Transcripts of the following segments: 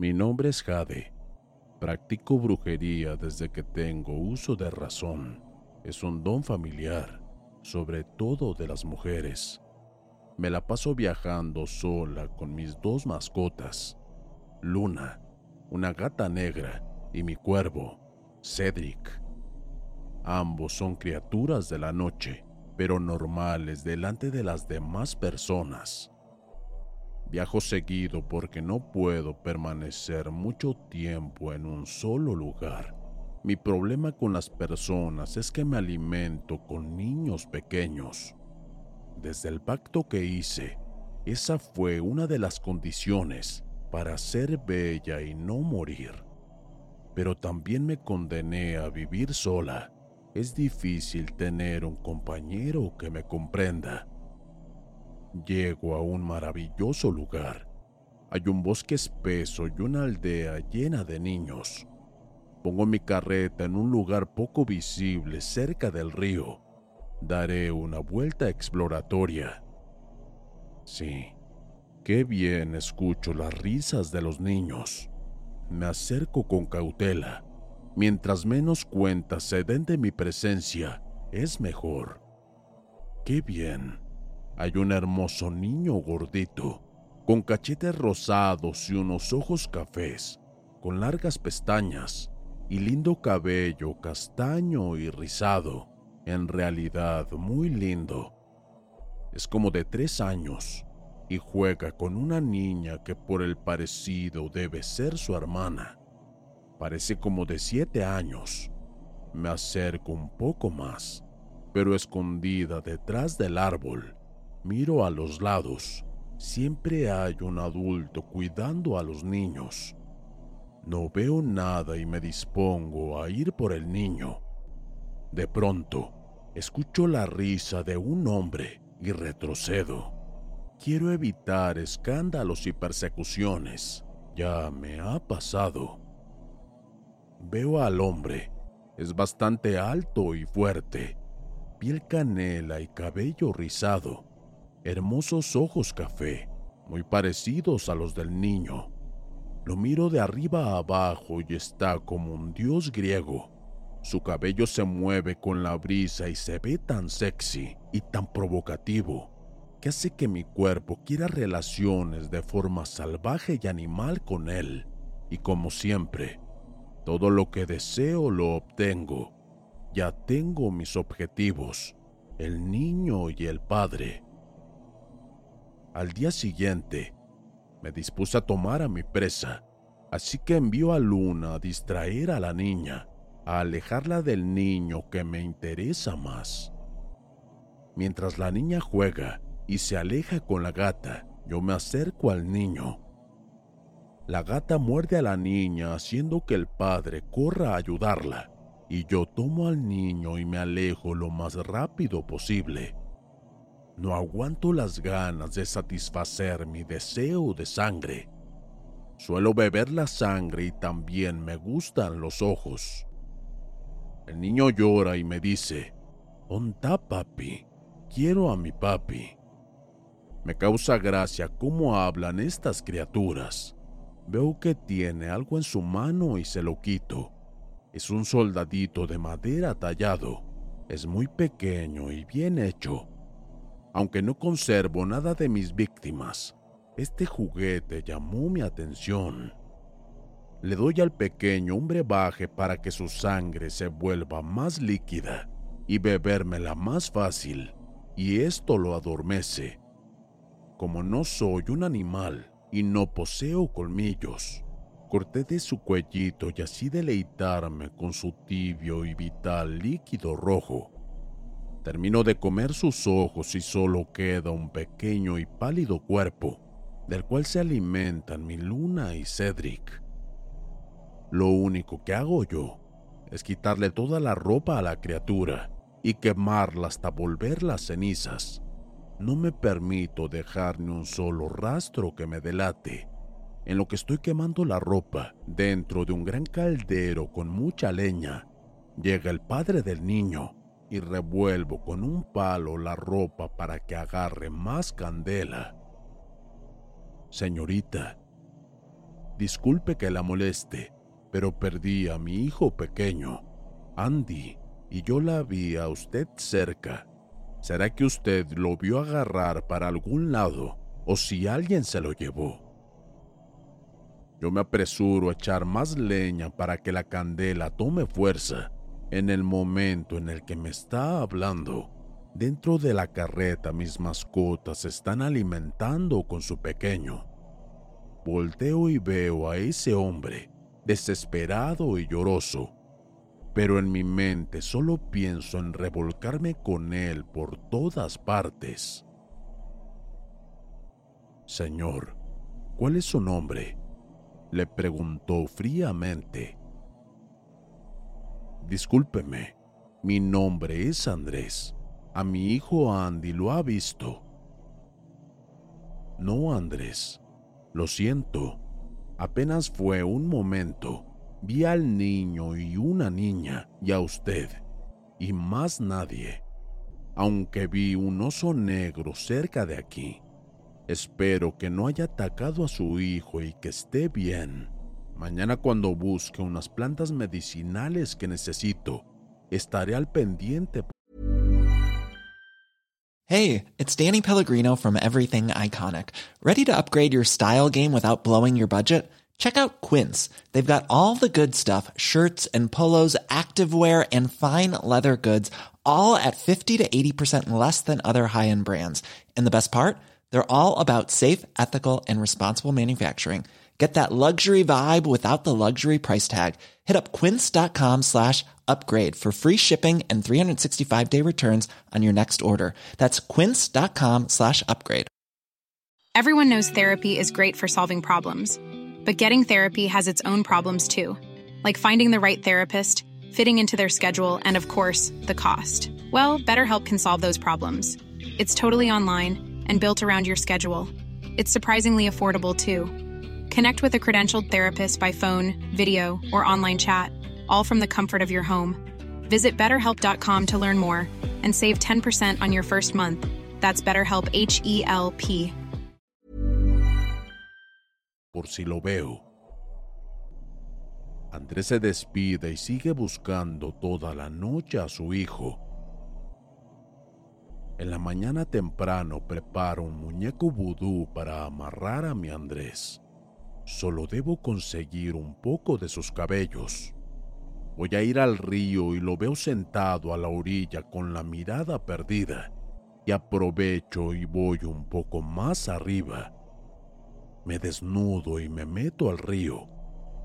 Mi nombre es Jade. Practico brujería desde que tengo uso de razón. Es un don familiar, sobre todo de las mujeres. Me la paso viajando sola con mis dos mascotas, Luna, una gata negra, y mi cuervo, Cedric. Ambos son criaturas de la noche, pero normales delante de las demás personas. Viajo seguido porque no puedo permanecer mucho tiempo en un solo lugar. Mi problema con las personas es que me alimento con niños pequeños. Desde el pacto que hice, esa fue una de las condiciones para ser bella y no morir. Pero también me condené a vivir sola. Es difícil tener un compañero que me comprenda. Llego a un maravilloso lugar. Hay un bosque espeso y una aldea llena de niños. Pongo mi carreta en un lugar poco visible cerca del río. Daré una vuelta exploratoria. Sí, qué bien escucho las risas de los niños. Me acerco con cautela. Mientras menos cuentas se den de mi presencia, es mejor. Qué bien hay un hermoso niño gordito, con cachetes rosados y unos ojos cafés, con largas pestañas y lindo cabello castaño y rizado, en realidad muy lindo. Es como de tres años y juega con una niña que por el parecido debe ser su hermana. Parece como de siete años. Me acerco un poco más, pero escondida detrás del árbol Miro a los lados. Siempre hay un adulto cuidando a los niños. No veo nada y me dispongo a ir por el niño. De pronto, escucho la risa de un hombre y retrocedo. Quiero evitar escándalos y persecuciones. Ya me ha pasado. Veo al hombre. Es bastante alto y fuerte. Piel canela y cabello rizado hermosos ojos café, muy parecidos a los del niño. Lo miro de arriba a abajo y está como un dios griego. Su cabello se mueve con la brisa y se ve tan sexy y tan provocativo que hace que mi cuerpo quiera relaciones de forma salvaje y animal con él. Y como siempre, todo lo que deseo lo obtengo. Ya tengo mis objetivos, el niño y el padre. Al día siguiente, me dispuse a tomar a mi presa, así que envío a Luna a distraer a la niña, a alejarla del niño que me interesa más. Mientras la niña juega y se aleja con la gata, yo me acerco al niño. La gata muerde a la niña haciendo que el padre corra a ayudarla, y yo tomo al niño y me alejo lo más rápido posible. No aguanto las ganas de satisfacer mi deseo de sangre. Suelo beber la sangre y también me gustan los ojos. El niño llora y me dice, Onta papi, quiero a mi papi. Me causa gracia cómo hablan estas criaturas. Veo que tiene algo en su mano y se lo quito. Es un soldadito de madera tallado. Es muy pequeño y bien hecho. Aunque no conservo nada de mis víctimas, este juguete llamó mi atención. Le doy al pequeño un brebaje para que su sangre se vuelva más líquida y bebérmela más fácil, y esto lo adormece como no soy un animal y no poseo colmillos, corté de su cuellito y así deleitarme con su tibio y vital líquido rojo. Termino de comer sus ojos y solo queda un pequeño y pálido cuerpo, del cual se alimentan mi luna y Cedric. Lo único que hago yo es quitarle toda la ropa a la criatura y quemarla hasta volver las cenizas no me permito dejar ni un solo rastro que me delate. En lo que estoy quemando la ropa dentro de un gran caldero con mucha leña, llega el padre del niño y revuelvo con un palo la ropa para que agarre más candela. Señorita, disculpe que la moleste, pero perdí a mi hijo pequeño, Andy, y yo la vi a usted cerca ¿Será que usted lo vio agarrar para algún lado o si alguien se lo llevó? Yo me apresuro a echar más leña para que la candela tome fuerza. En el momento en el que me está hablando, dentro de la carreta mis mascotas están alimentando con su pequeño. Volteo y veo a ese hombre, desesperado y lloroso, pero en mi mente solo pienso en revolcarme con él por todas partes. Señor, ¿cuál es su nombre? le preguntó fríamente. Discúlpeme, mi nombre es Andrés. A mi hijo Andy lo ha visto. No, Andrés, lo siento. Apenas fue un momento vi al niño y una niña y a usted, y más nadie, aunque vi un oso negro cerca de aquí. Espero que no haya atacado a su hijo y que esté bien. Mañana cuando busque unas plantas medicinales que necesito, estaré al pendiente. Hey, it's Danny Pellegrino from Everything Iconic. ¿Ready to upgrade your style game without blowing your budget? Check out Quince. They've got all the good stuff shirts and polos, activewear, and fine leather goods, all at 50 to 80% less than other high end brands. And the best part? They're all about safe, ethical, and responsible manufacturing. Get that luxury vibe without the luxury price tag. Hit up quince.com slash upgrade for free shipping and 365 day returns on your next order. That's quince.com slash upgrade. Everyone knows therapy is great for solving problems but getting therapy has its own problems too, like finding the right therapist, fitting into their schedule, and of course, the cost. Well, BetterHelp can solve those problems. It's totally online and built around your schedule. It's surprisingly affordable too. Connect with a credentialed therapist by phone, video, or online chat, all from the comfort of your home. Visit betterhelp.com to learn more and save 10% on your first month. That's BetterHelp H E L P. por si lo veo. Andrés se despide y sigue buscando toda la noche a su hijo. En la mañana temprano preparo un muñeco vudú para amarrar a mi Andrés. Solo debo conseguir un poco de sus cabellos. Voy a ir al río y lo veo sentado a la orilla con la mirada perdida. Y aprovecho y voy un poco más arriba me desnudo y me meto al río.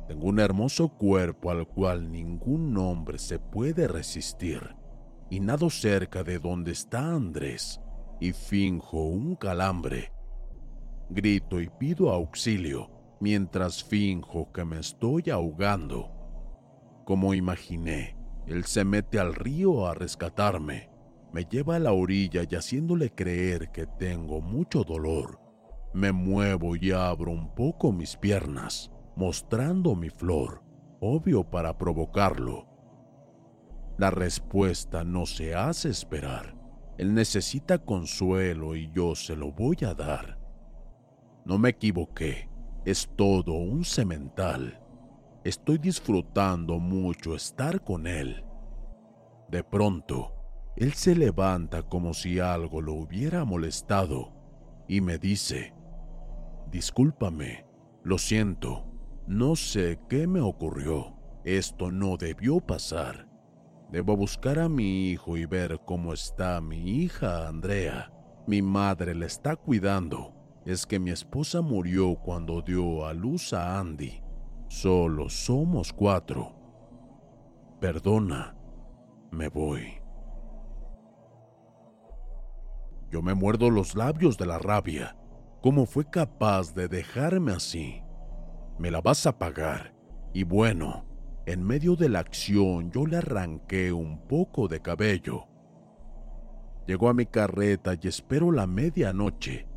Tengo un hermoso cuerpo al cual ningún hombre se puede resistir. Y nado cerca de donde está Andrés y finjo un calambre. Grito y pido auxilio mientras finjo que me estoy ahogando. Como imaginé, él se mete al río a rescatarme. Me lleva a la orilla y haciéndole creer que tengo mucho dolor, me muevo y abro un poco mis piernas, mostrando mi flor, obvio para provocarlo. La respuesta no se hace esperar. Él necesita consuelo y yo se lo voy a dar. No me equivoqué, es todo un semental. Estoy disfrutando mucho estar con él. De pronto, él se levanta como si algo lo hubiera molestado y me dice, Discúlpame, lo siento, no sé qué me ocurrió, esto no debió pasar. Debo buscar a mi hijo y ver cómo está mi hija Andrea. Mi madre le está cuidando. Es que mi esposa murió cuando dio a luz a Andy. Solo somos cuatro. Perdona, me voy. Yo me muerdo los labios de la rabia. ¿Cómo fue capaz de dejarme así? Me la vas a pagar. Y bueno, en medio de la acción yo le arranqué un poco de cabello. Llegó a mi carreta y espero la medianoche.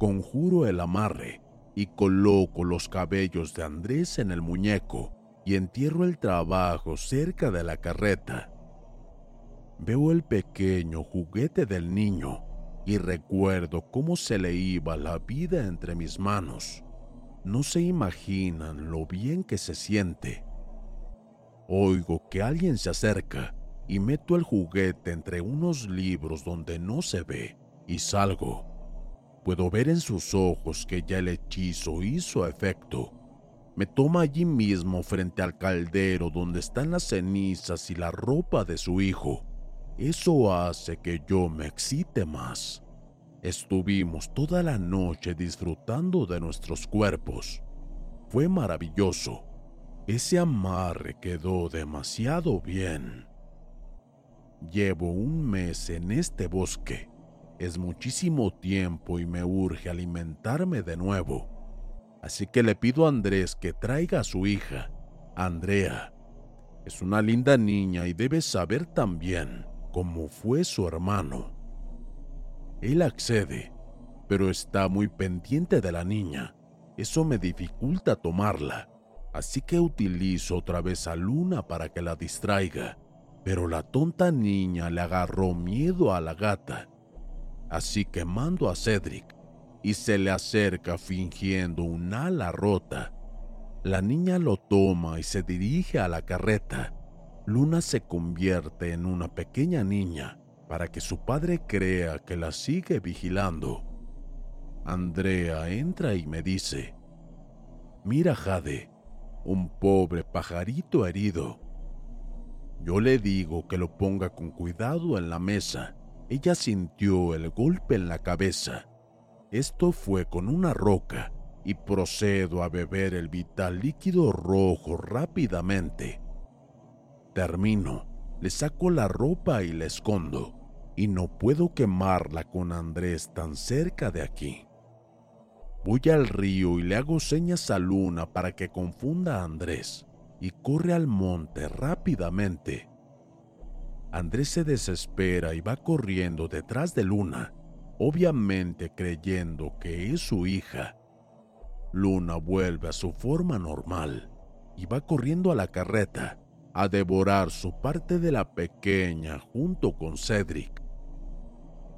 Conjuro el amarre y coloco los cabellos de Andrés en el muñeco y entierro el trabajo cerca de la carreta. Veo el pequeño juguete del niño y recuerdo cómo se le iba la vida entre mis manos. No se imaginan lo bien que se siente. Oigo que alguien se acerca y meto el juguete entre unos libros donde no se ve y salgo. Puedo ver en sus ojos que ya el hechizo hizo efecto. Me toma allí mismo frente al caldero donde están las cenizas y la ropa de su hijo. Eso hace que yo me excite más. Estuvimos toda la noche disfrutando de nuestros cuerpos. Fue maravilloso. Ese amarre quedó demasiado bien. Llevo un mes en este bosque. Es muchísimo tiempo y me urge alimentarme de nuevo. Así que le pido a Andrés que traiga a su hija, Andrea. Es una linda niña y debe saber también cómo fue su hermano. Él accede, pero está muy pendiente de la niña. Eso me dificulta tomarla, así que utilizo otra vez a Luna para que la distraiga. Pero la tonta niña le agarró miedo a la gata, así que mando a Cedric y se le acerca fingiendo un ala rota. La niña lo toma y se dirige a la carreta. Luna se convierte en una pequeña niña para que su padre crea que la sigue vigilando. Andrea entra y me dice, Mira Jade, un pobre pajarito herido. Yo le digo que lo ponga con cuidado en la mesa. Ella sintió el golpe en la cabeza. Esto fue con una roca y procedo a beber el vital líquido rojo rápidamente. Termino, le saco la ropa y la escondo y no puedo quemarla con Andrés tan cerca de aquí. Voy al río y le hago señas a Luna para que confunda a Andrés y corre al monte rápidamente. Andrés se desespera y va corriendo detrás de Luna, obviamente creyendo que es su hija. Luna vuelve a su forma normal y va corriendo a la carreta a devorar su parte de la pequeña junto con Cedric.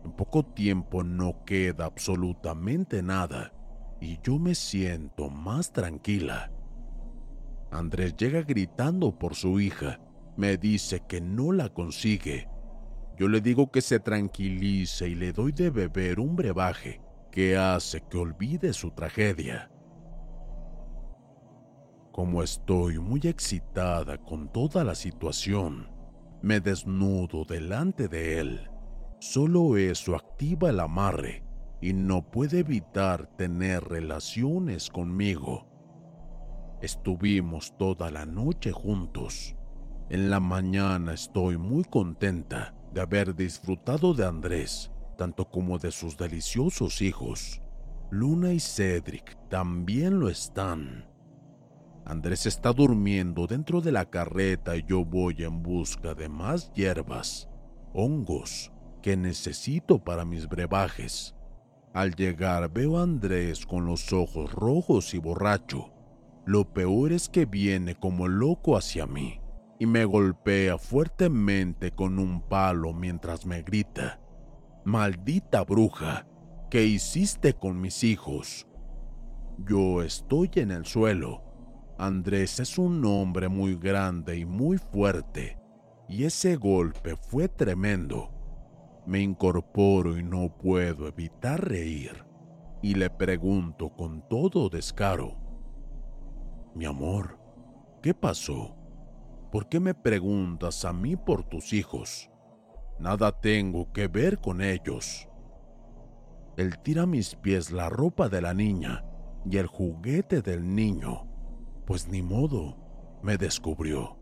En poco tiempo no queda absolutamente nada y yo me siento más tranquila. Andrés llega gritando por su hija. Me dice que no la consigue. Yo le digo que se tranquilice y le doy de beber un brebaje que hace que olvide su tragedia. Como estoy muy excitada con toda la situación, me desnudo delante de él. Solo eso activa el amarre y no puede evitar tener relaciones conmigo. Estuvimos toda la noche juntos. En la mañana estoy muy contenta de haber disfrutado de Andrés, tanto como de sus deliciosos hijos. Luna y Cedric también lo están. Andrés está durmiendo dentro de la carreta y yo voy en busca de más hierbas, hongos que necesito para mis brebajes. Al llegar veo a Andrés con los ojos rojos y borracho. Lo peor es que viene como loco hacia mí y me golpea fuertemente con un palo mientras me grita, Maldita bruja, ¿qué hiciste con mis hijos? Yo estoy en el suelo. Andrés es un hombre muy grande y muy fuerte, y ese golpe fue tremendo. Me incorporo y no puedo evitar reír, y le pregunto con todo descaro, Mi amor, ¿qué pasó? ¿Por qué me preguntas a mí por tus hijos? Nada tengo que ver con ellos. Él tira a mis pies la ropa de la niña y el juguete del niño, pues ni modo, me descubrió.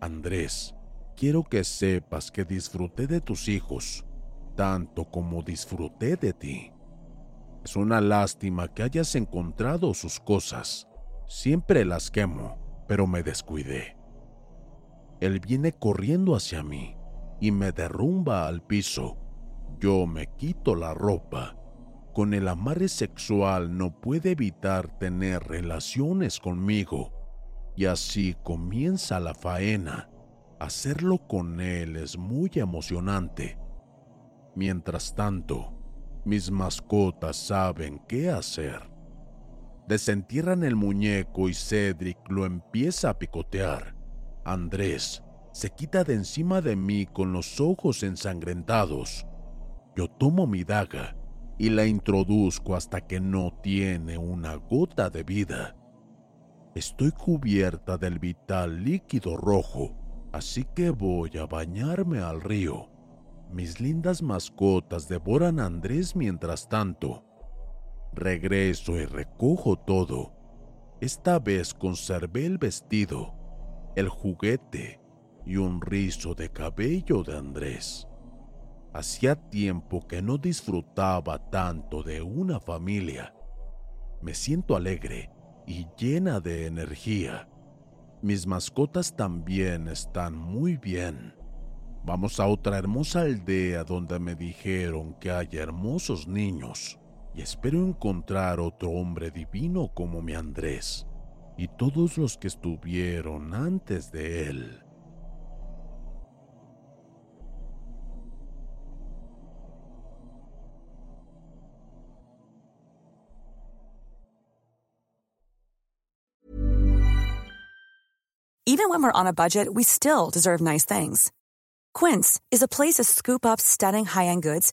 Andrés, quiero que sepas que disfruté de tus hijos, tanto como disfruté de ti. Es una lástima que hayas encontrado sus cosas. Siempre las quemo pero me descuidé. Él viene corriendo hacia mí y me derrumba al piso. Yo me quito la ropa. Con el amarre sexual no puede evitar tener relaciones conmigo. Y así comienza la faena. Hacerlo con él es muy emocionante. Mientras tanto, mis mascotas saben qué hacer Desentierran el muñeco y Cedric lo empieza a picotear. Andrés se quita de encima de mí con los ojos ensangrentados. Yo tomo mi daga y la introduzco hasta que no tiene una gota de vida. Estoy cubierta del vital líquido rojo, así que voy a bañarme al río. Mis lindas mascotas devoran a Andrés mientras tanto. Regreso y recojo todo. Esta vez conservé el vestido, el juguete y un rizo de cabello de Andrés. Hacía tiempo que no disfrutaba tanto de una familia. Me siento alegre y llena de energía. Mis mascotas también están muy bien. Vamos a otra hermosa aldea donde me dijeron que hay hermosos niños y espero encontrar otro hombre divino como mi Andrés y todos los que estuvieron antes de él. Even when we're on a budget, we still deserve nice things. Quince is a place to scoop up stunning high-end goods